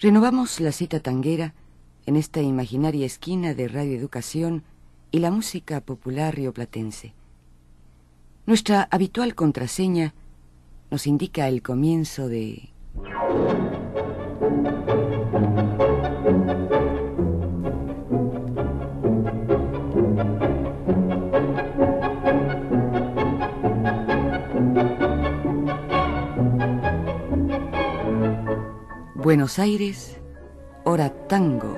Renovamos la cita tanguera en esta imaginaria esquina de Radio Educación y la música popular rioplatense. Nuestra habitual contraseña nos indica el comienzo de... Buenos Aires, hora tango.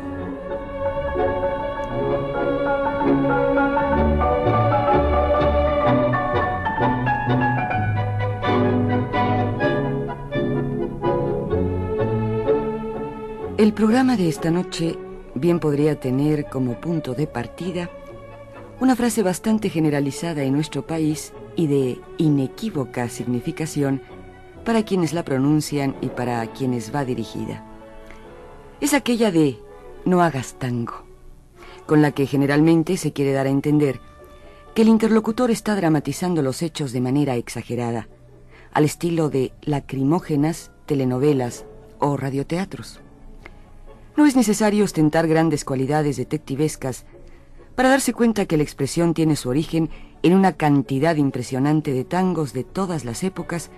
El programa de esta noche bien podría tener como punto de partida una frase bastante generalizada en nuestro país y de inequívoca significación para quienes la pronuncian y para quienes va dirigida. Es aquella de no hagas tango, con la que generalmente se quiere dar a entender que el interlocutor está dramatizando los hechos de manera exagerada, al estilo de lacrimógenas telenovelas o radioteatros. No es necesario ostentar grandes cualidades detectivescas para darse cuenta que la expresión tiene su origen en una cantidad impresionante de tangos de todas las épocas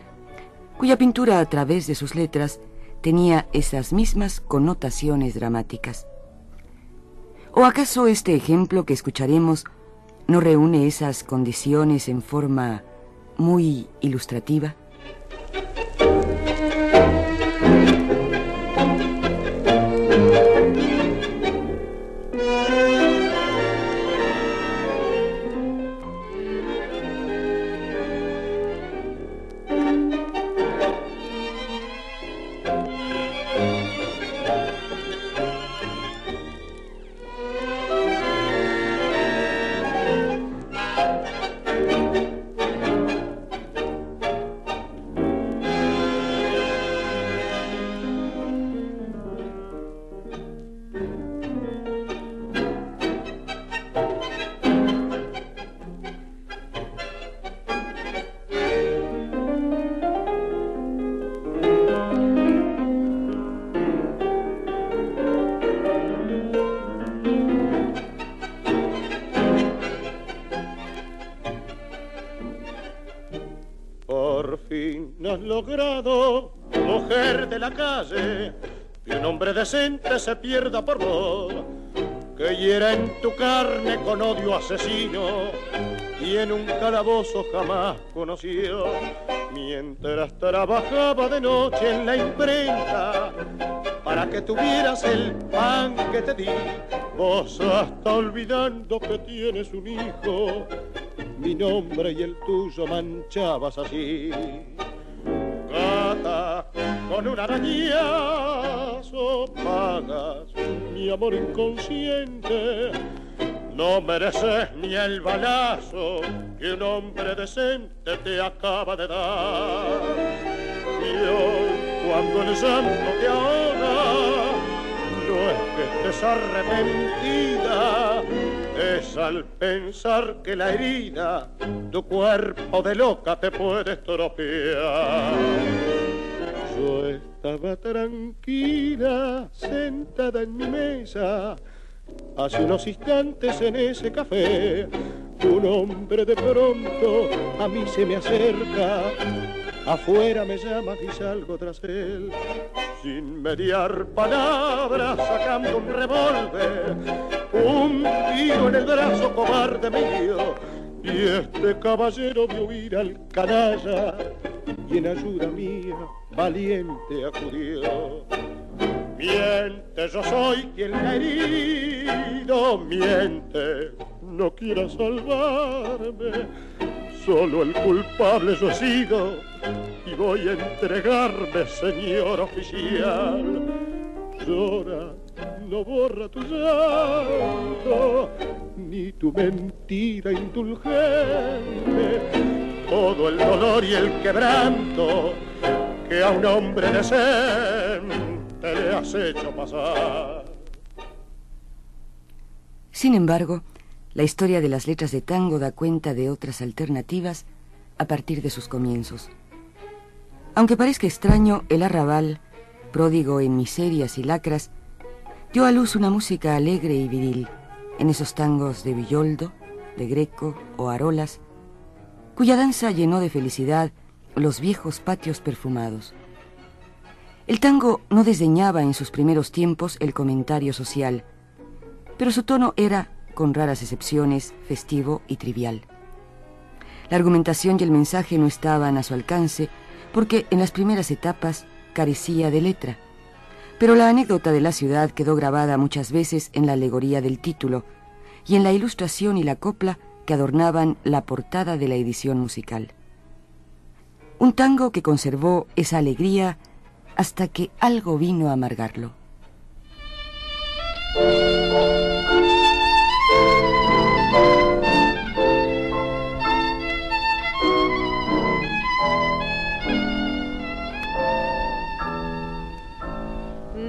cuya pintura a través de sus letras tenía esas mismas connotaciones dramáticas. ¿O acaso este ejemplo que escucharemos no reúne esas condiciones en forma muy ilustrativa? Se pierda por vos, que hiera en tu carne con odio asesino y en un calabozo jamás conoció. Mientras trabajaba de noche en la imprenta, para que tuvieras el pan que te di, vos hasta olvidando que tienes un hijo, mi nombre y el tuyo manchabas así. Con un arañazo pagas mi amor inconsciente. No mereces ni el balazo que un hombre decente te acaba de dar. Y hoy, cuando el santo te ahoga, no es que estés arrepentida, es al pensar que la herida, tu cuerpo de loca te puede estropear. Estaba tranquila, sentada en mi mesa, hace unos instantes en ese café. Un hombre de pronto a mí se me acerca, afuera me llama y salgo tras él. Sin mediar palabras, sacando un revólver, un tiro en el brazo cobarde mío. Y este caballero vio huir al canalla y en ayuda mía valiente acudió. Miente, yo soy quien le ha herido, miente, no quiera salvarme, solo el culpable yo he sido y voy a entregarme, señor oficial. Llora, no borra tu llanto, ni tu mentira indulgente, todo el dolor y el quebranto que a un hombre decente le has hecho pasar. Sin embargo, la historia de las letras de tango da cuenta de otras alternativas a partir de sus comienzos. Aunque parezca extraño, el arrabal pródigo en miserias y lacras, dio a luz una música alegre y viril en esos tangos de Villoldo, de Greco o Arolas, cuya danza llenó de felicidad los viejos patios perfumados. El tango no desdeñaba en sus primeros tiempos el comentario social, pero su tono era, con raras excepciones, festivo y trivial. La argumentación y el mensaje no estaban a su alcance porque en las primeras etapas carecía de letra, pero la anécdota de la ciudad quedó grabada muchas veces en la alegoría del título y en la ilustración y la copla que adornaban la portada de la edición musical. Un tango que conservó esa alegría hasta que algo vino a amargarlo.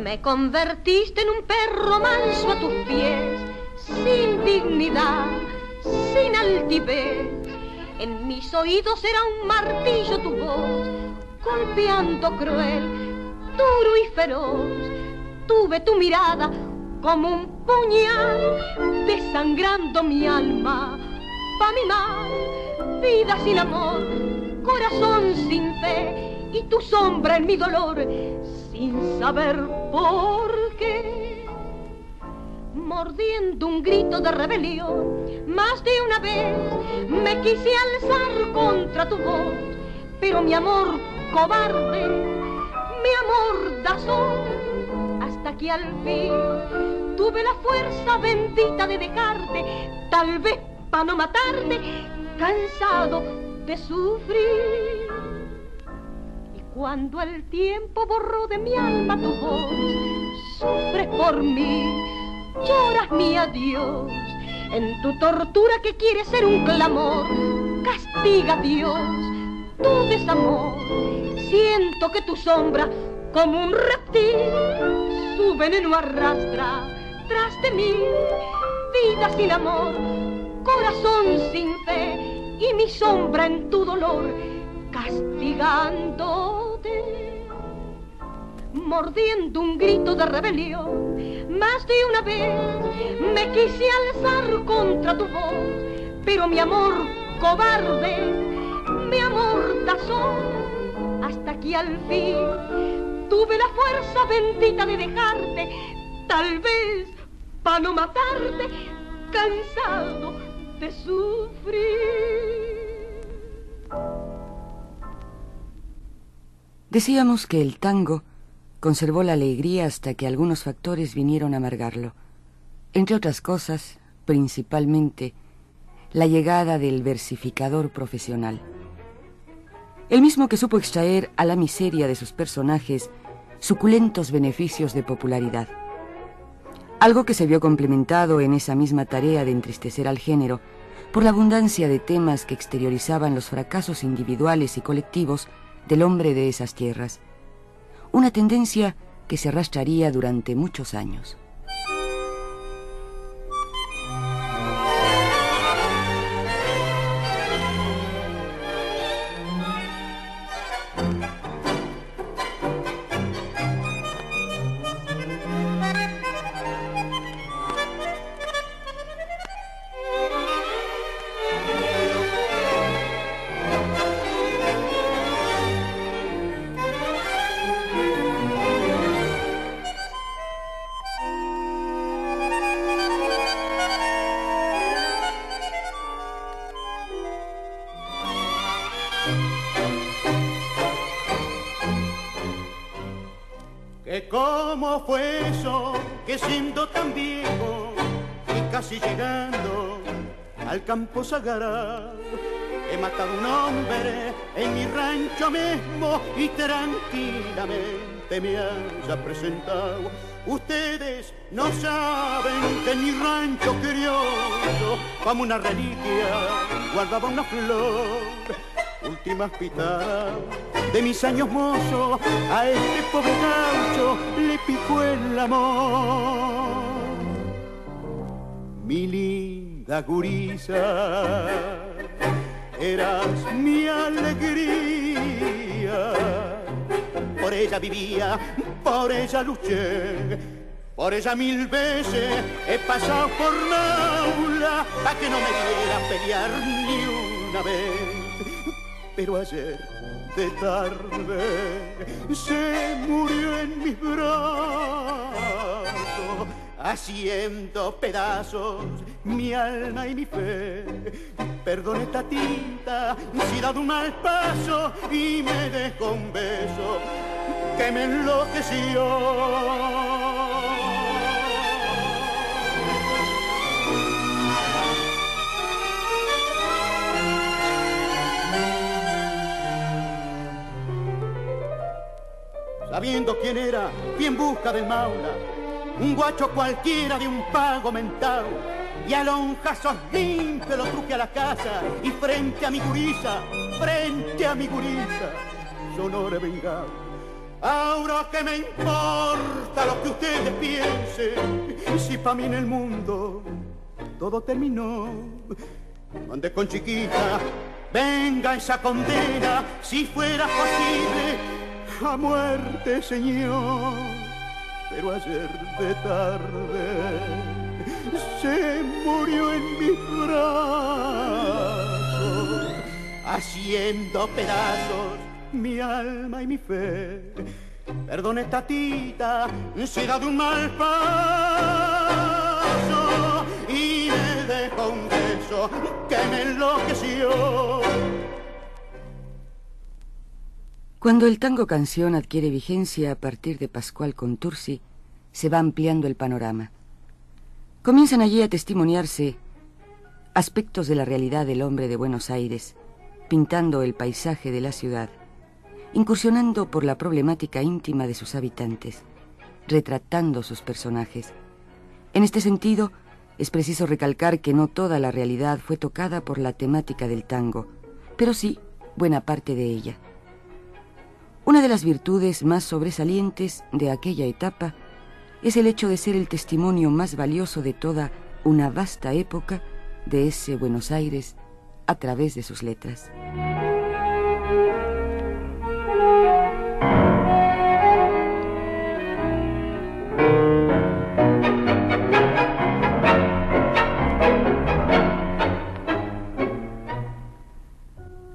Me convertiste en un perro manso a tus pies, sin dignidad, sin altivez. En mis oídos era un martillo tu voz, golpeando cruel, duro y feroz. Tuve tu mirada como un puñal, desangrando mi alma, pa' mi mal, vida sin amor, corazón sin fe y tu sombra en mi dolor sin saber por qué. Mordiendo un grito de rebelión, más de una vez me quise alzar contra tu voz, pero mi amor cobarde, mi amor dazón, hasta que al fin tuve la fuerza bendita de dejarte, tal vez para no matarte, cansado de sufrir. Cuando el tiempo borró de mi alma tu voz, sufres por mí, lloras mi adiós. En tu tortura que quiere ser un clamor, castiga Dios tu desamor. Siento que tu sombra, como un reptil, su veneno arrastra tras de mí. Vida sin amor, corazón sin fe y mi sombra en tu dolor castigándote, mordiendo un grito de rebelión. Más de una vez me quise alzar contra tu voz, pero mi amor cobarde, mi amor tazón, hasta que al fin tuve la fuerza bendita de dejarte, tal vez para no matarte, cansado de sufrir. Decíamos que el tango conservó la alegría hasta que algunos factores vinieron a amargarlo. Entre otras cosas, principalmente, la llegada del versificador profesional. El mismo que supo extraer a la miseria de sus personajes suculentos beneficios de popularidad. Algo que se vio complementado en esa misma tarea de entristecer al género por la abundancia de temas que exteriorizaban los fracasos individuales y colectivos del hombre de esas tierras, una tendencia que se arrastraría durante muchos años. Campo sagrado. He matado un hombre en mi rancho mismo y tranquilamente me haya presentado. Ustedes no saben que en mi rancho criollo, como una reliquia, guardaba una flor. Últimas pitadas de mis años mozos, a este pobre gaucho le picó el amor. Mi la gurisa, eras mi alegría. por ella vivía, por ella luché. Por ella mil veces he pasado por Naula a que no me diera pelear ni una vez. Pero ayer de tarde se murió en mis brazos, haciendo pedazos mi alma y mi fe. Perdone tatita si he dado un mal paso y me dejó un beso que me enloqueció. Sabiendo quién era, bien busca del maula, un guacho cualquiera de un pago mental, y a lonjazos limpios lo truje a la casa, y frente a mi gurisa, frente a mi gurisa, sonore vengado. Ahora que me importa lo que ustedes piensen, si para mí en el mundo todo terminó. Mande con chiquita, venga esa condena, si fuera posible a muerte, Señor. Pero ayer de tarde se murió en mis brazos, haciendo pedazos mi alma y mi fe. Perdone, tatita, si he dado un mal paso y me dejó un beso que me enloqueció Cuando el tango canción adquiere vigencia a partir de Pascual Contursi, se va ampliando el panorama. Comienzan allí a testimoniarse aspectos de la realidad del hombre de Buenos Aires, pintando el paisaje de la ciudad, incursionando por la problemática íntima de sus habitantes, retratando sus personajes. En este sentido, es preciso recalcar que no toda la realidad fue tocada por la temática del tango, pero sí buena parte de ella. Una de las virtudes más sobresalientes de aquella etapa es el hecho de ser el testimonio más valioso de toda una vasta época de ese Buenos Aires a través de sus letras.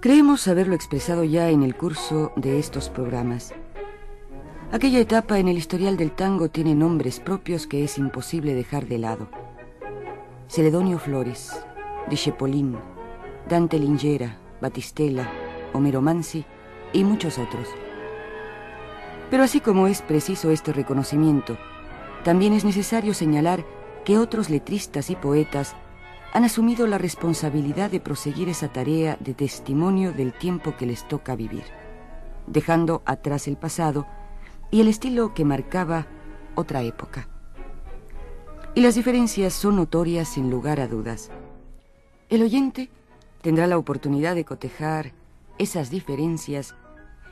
Creemos haberlo expresado ya en el curso de estos programas. Aquella etapa en el historial del tango tiene nombres propios que es imposible dejar de lado. Celedonio Flores, Chepolín, Dante Lingera, Batistela, Homero Mansi y muchos otros. Pero así como es preciso este reconocimiento, también es necesario señalar que otros letristas y poetas han asumido la responsabilidad de proseguir esa tarea de testimonio del tiempo que les toca vivir, dejando atrás el pasado y el estilo que marcaba otra época. Y las diferencias son notorias sin lugar a dudas. El oyente tendrá la oportunidad de cotejar esas diferencias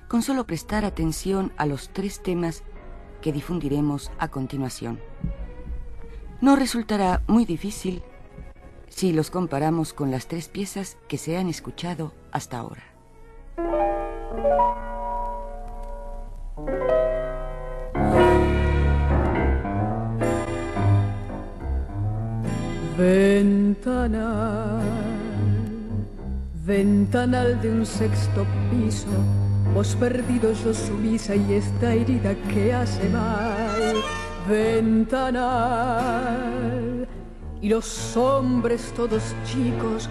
con solo prestar atención a los tres temas que difundiremos a continuación. No resultará muy difícil si los comparamos con las tres piezas que se han escuchado hasta ahora. Ventanal, ventanal de un sexto piso, vos perdido yo sumisa y esta herida que hace mal. Ventanal y los hombres todos chicos,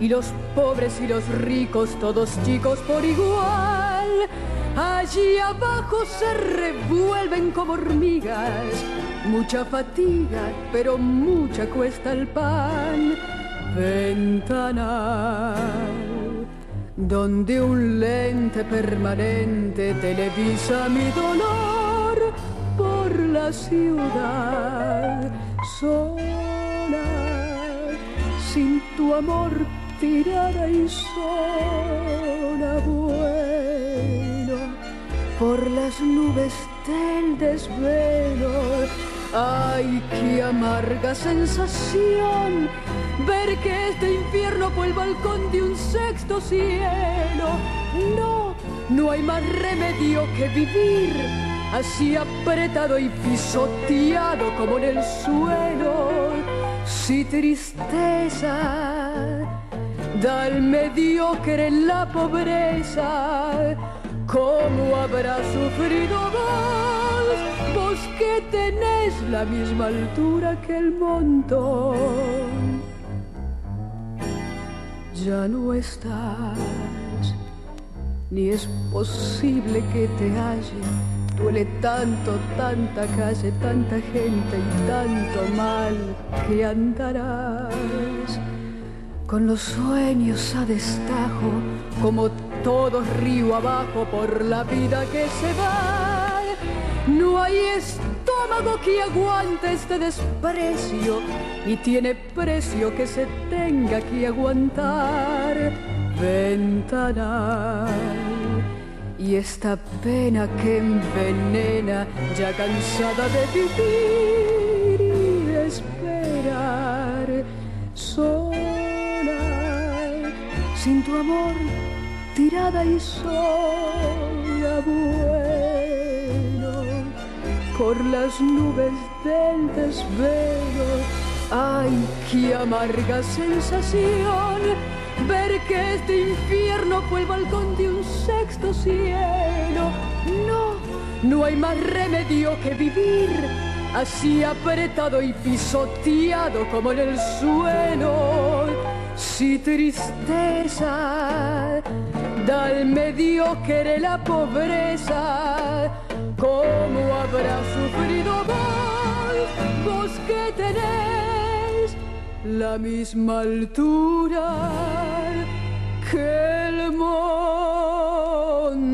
y los pobres y los ricos todos chicos por igual. Allí abajo se revuelven como hormigas, mucha fatiga, pero mucha cuesta el pan. Ventanal, donde un lente permanente televisa mi dolor por la ciudad sin tu amor tirada y sola bueno por las nubes del desvelo. Ay, qué amarga sensación ver que este infierno fue el balcón de un sexto cielo. No no hay más remedio que vivir así apretado y pisoteado como en el suelo. Si tristeza da al mediocre la pobreza, ¿cómo habrá sufrido vos? Vos que tenés la misma altura que el montón. Ya no estás ni es posible que te halle. Duele tanto, tanta calle, tanta gente y tanto mal que andarás. Con los sueños a destajo, como todo río abajo por la vida que se va. No hay estómago que aguante este desprecio, y tiene precio que se tenga que aguantar. Ventanal y esta pena que envenena ya cansada de vivir y esperar sola sin tu amor tirada y sola bueno por las nubes del desvelo ay qué amarga sensación ver que este infierno fue el balcón de un sexto cielo. No, no hay más remedio que vivir así apretado y pisoteado como en el suelo. Si tristeza da al mediocre la pobreza, ¿cómo habrá sufrido vos, vos que tenés? La misma altura que el montón.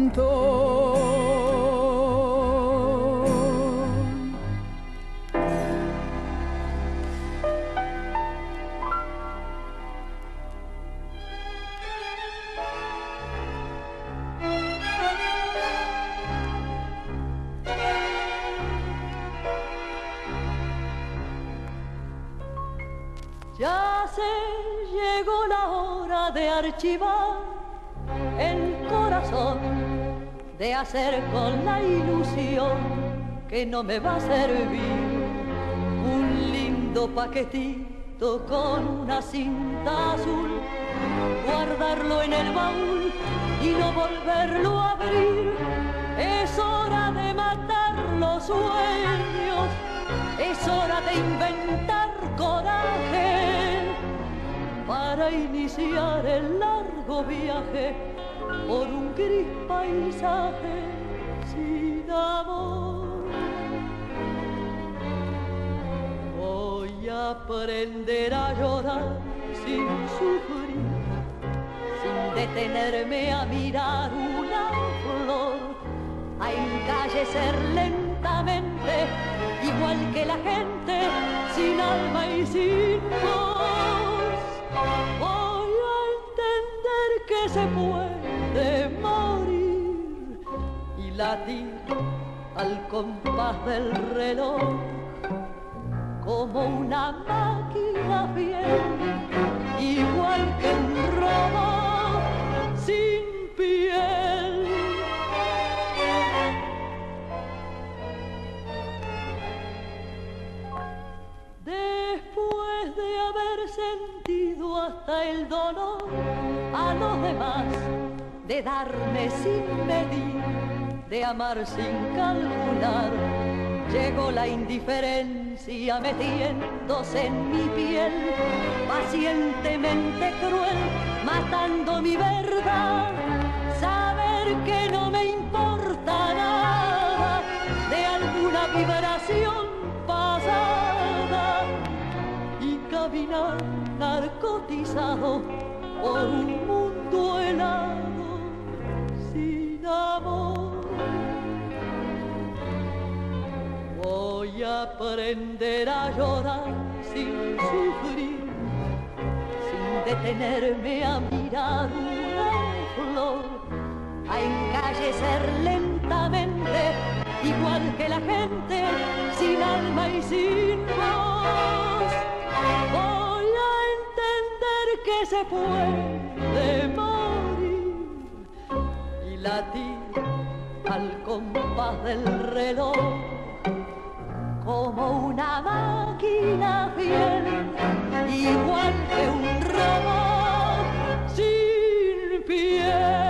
Archivar el corazón, de hacer con la ilusión que no me va a servir un lindo paquetito con una cinta azul, guardarlo en el baúl y no volverlo a abrir. Es hora de matar los sueños, es hora de inventar coraje para iniciar el largo viaje por un gris paisaje sin amor. Voy a aprender a llorar sin sufrir, sin detenerme a mirar una flor, a encallecer lentamente, igual que la gente, sin alma y sin voz voy a entender que se puede morir. Y latir al compás del reloj como una máquina fiel, igual que un robot hasta el dolor a los demás, de darme sin medir, de amar sin calcular, llegó la indiferencia metiéndose en mi piel, pacientemente cruel, matando mi verdad, saber que no me importa nada de alguna vibración pasada y caminar narcotizado por un mundo helado sin amor. Voy a aprender a llorar sin sufrir, sin detenerme a mirar una flor, a encallecer lentamente, igual que la gente, sin alma y sin voz. Se puede morir y latir al compás del reloj como una máquina fiel, igual que un robot sin piel.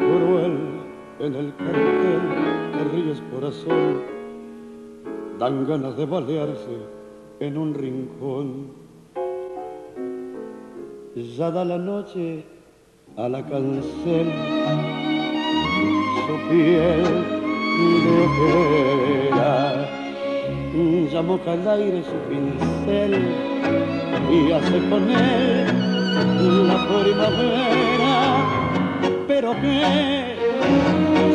cruel en el cartel, te ríes corazón, dan ganas de balearse en un rincón. Ya da la noche a la cancel, su piel ojera, ya moca al aire su pincel y hace con él la primavera pero qué,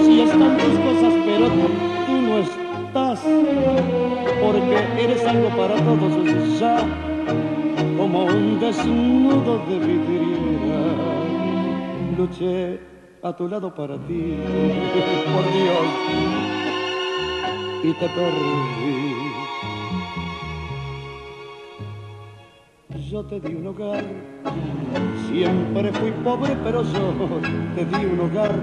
si están tus cosas, pero tú, no estás, porque eres algo para todos ya, como un desnudo de vidriera. Luché a tu lado para ti, por Dios, y te perdí. Yo te di un hogar Siempre fui pobre, pero yo te di un hogar.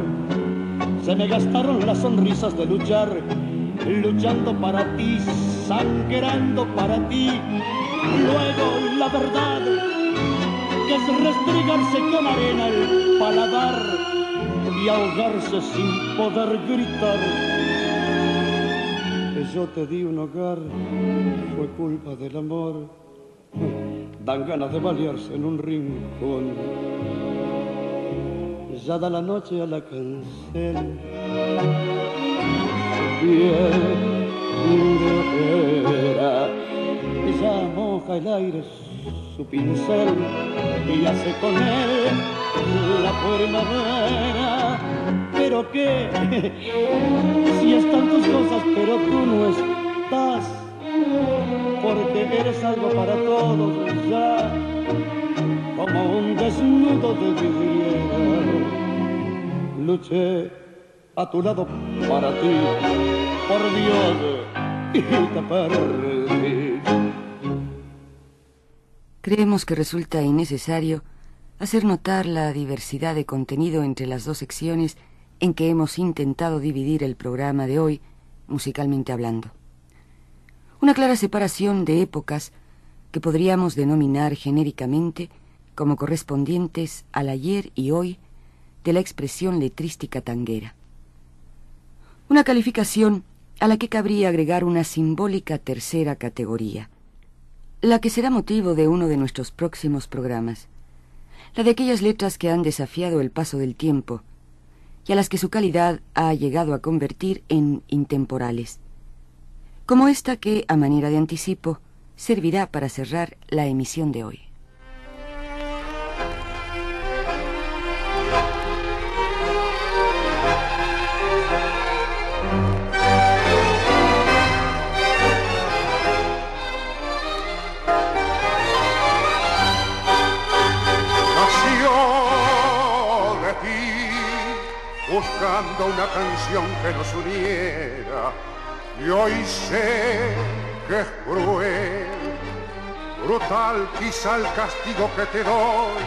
Se me gastaron las sonrisas de luchar, luchando para ti, sangrando para ti. Luego la verdad, que es restregarse con arena el paladar y ahogarse sin poder gritar. Yo te di un hogar, fue culpa del amor dan ganas de balearse en un rincón. Ya da la noche a la cancel, piel de ya moja el aire su pincel y hace con él la primavera. Pero qué, si están tus cosas, pero tú no estás eres algo para todos ya, como un desnudo de vidriera. Luché a tu lado para ti, por Dios, y te perdí. Creemos que resulta innecesario hacer notar la diversidad de contenido entre las dos secciones en que hemos intentado dividir el programa de hoy, musicalmente hablando una clara separación de épocas que podríamos denominar genéricamente como correspondientes al ayer y hoy de la expresión letrística tanguera. Una calificación a la que cabría agregar una simbólica tercera categoría, la que será motivo de uno de nuestros próximos programas, la de aquellas letras que han desafiado el paso del tiempo y a las que su calidad ha llegado a convertir en intemporales como esta que, a manera de anticipo, servirá para cerrar la emisión de hoy. Nació de ti, buscando una canción que nos uniera y hoy sé que es cruel, brutal quizá el castigo que te doy.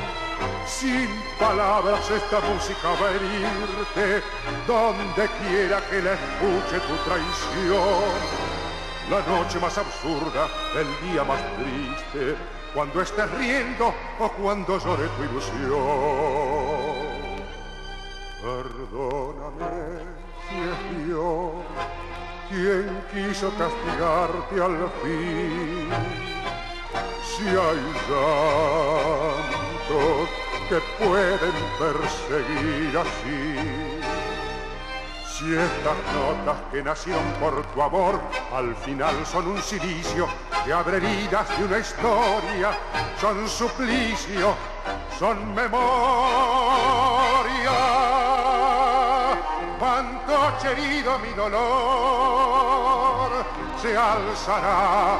Sin palabras esta música va a herirte, donde quiera que la escuche tu traición. La noche más absurda, el día más triste, cuando estés riendo o cuando llore tu ilusión. Perdóname si es Dios ¿Quién quiso castigarte al fin? Si hay llantos que pueden perseguir así. Si estas notas que nacieron por tu amor al final son un silicio que abre heridas de una historia, son suplicio, son memoria. Herido mi dolor se alzará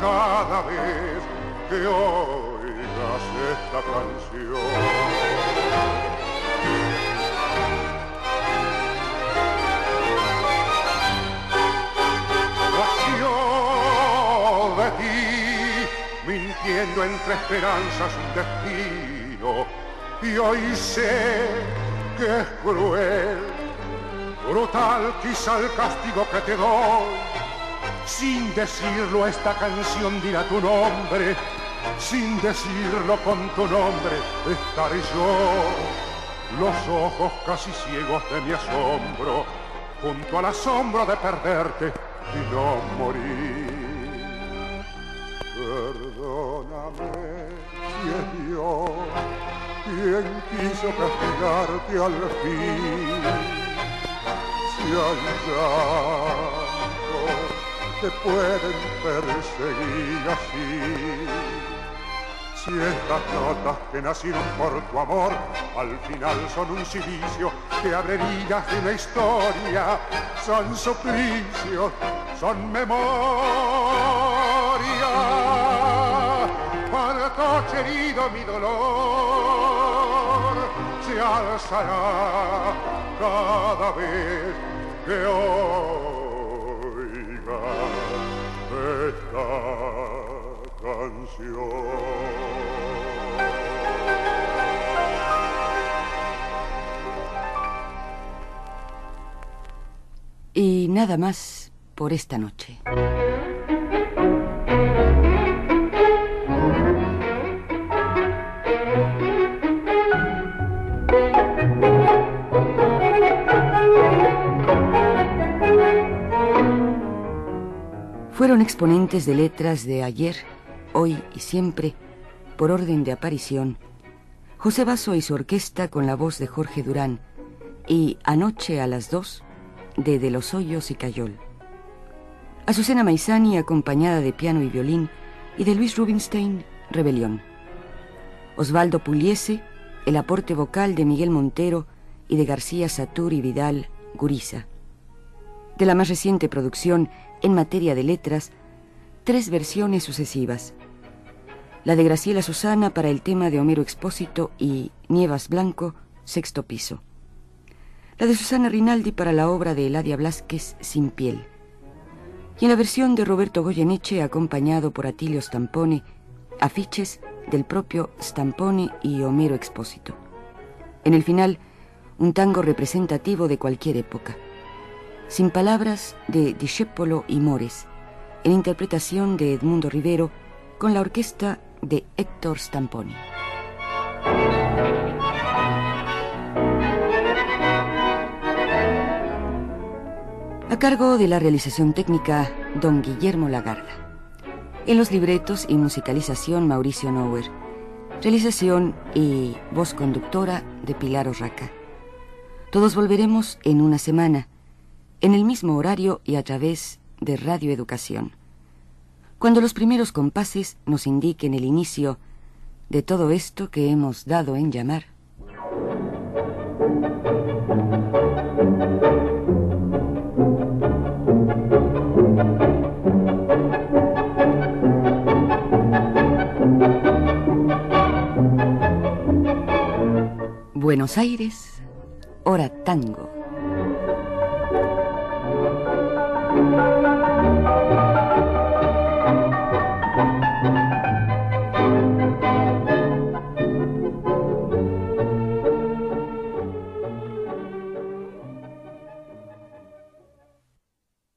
cada vez que oigas esta canción. mintiendo entre esperanzas un destino. Y hoy sé que es cruel, brutal quizá el castigo que te doy. Sin decirlo esta canción dirá tu nombre, sin decirlo con tu nombre estaré yo. Los ojos casi ciegos de mi asombro, junto al asombro de perderte y no morir. Perdóname si es Dios quien quiso castigarte al fin. Si hay llantos que pueden perseguir así. Si estas notas que nacieron por tu amor al final son un silicio que abre heridas de una historia, son suplicios, son memoria coche herido mi dolor se alzará cada vez que oiga canción. Y nada más por esta noche. Fueron exponentes de letras de ayer, hoy y siempre, por orden de aparición, José Basso y su orquesta con la voz de Jorge Durán y Anoche a las dos de De los Hoyos y Cayol. Azucena Maizani acompañada de piano y violín y de Luis Rubinstein, Rebelión. Osvaldo Pugliese, el aporte vocal de Miguel Montero y de García Satur y Vidal, Gurisa. De la más reciente producción en materia de letras tres versiones sucesivas. La de Graciela Susana para el tema de Homero Expósito y Nievas Blanco, sexto piso. La de Susana Rinaldi para la obra de Eladia Blasquez, Sin piel. Y en la versión de Roberto Goyeneche, acompañado por Atilio Stampone, afiches del propio Stampone y Homero Expósito. En el final, un tango representativo de cualquier época. Sin palabras de Discepolo y Mores, en interpretación de Edmundo Rivero con la orquesta de Héctor Stamponi. A cargo de la realización técnica, don Guillermo Lagarda. En los libretos y musicalización, Mauricio Nower. Realización y voz conductora de Pilar Orraca. Todos volveremos en una semana en el mismo horario y a través de Radio Educación. Cuando los primeros compases nos indiquen el inicio de todo esto que hemos dado en llamar. Buenos Aires, hora tango.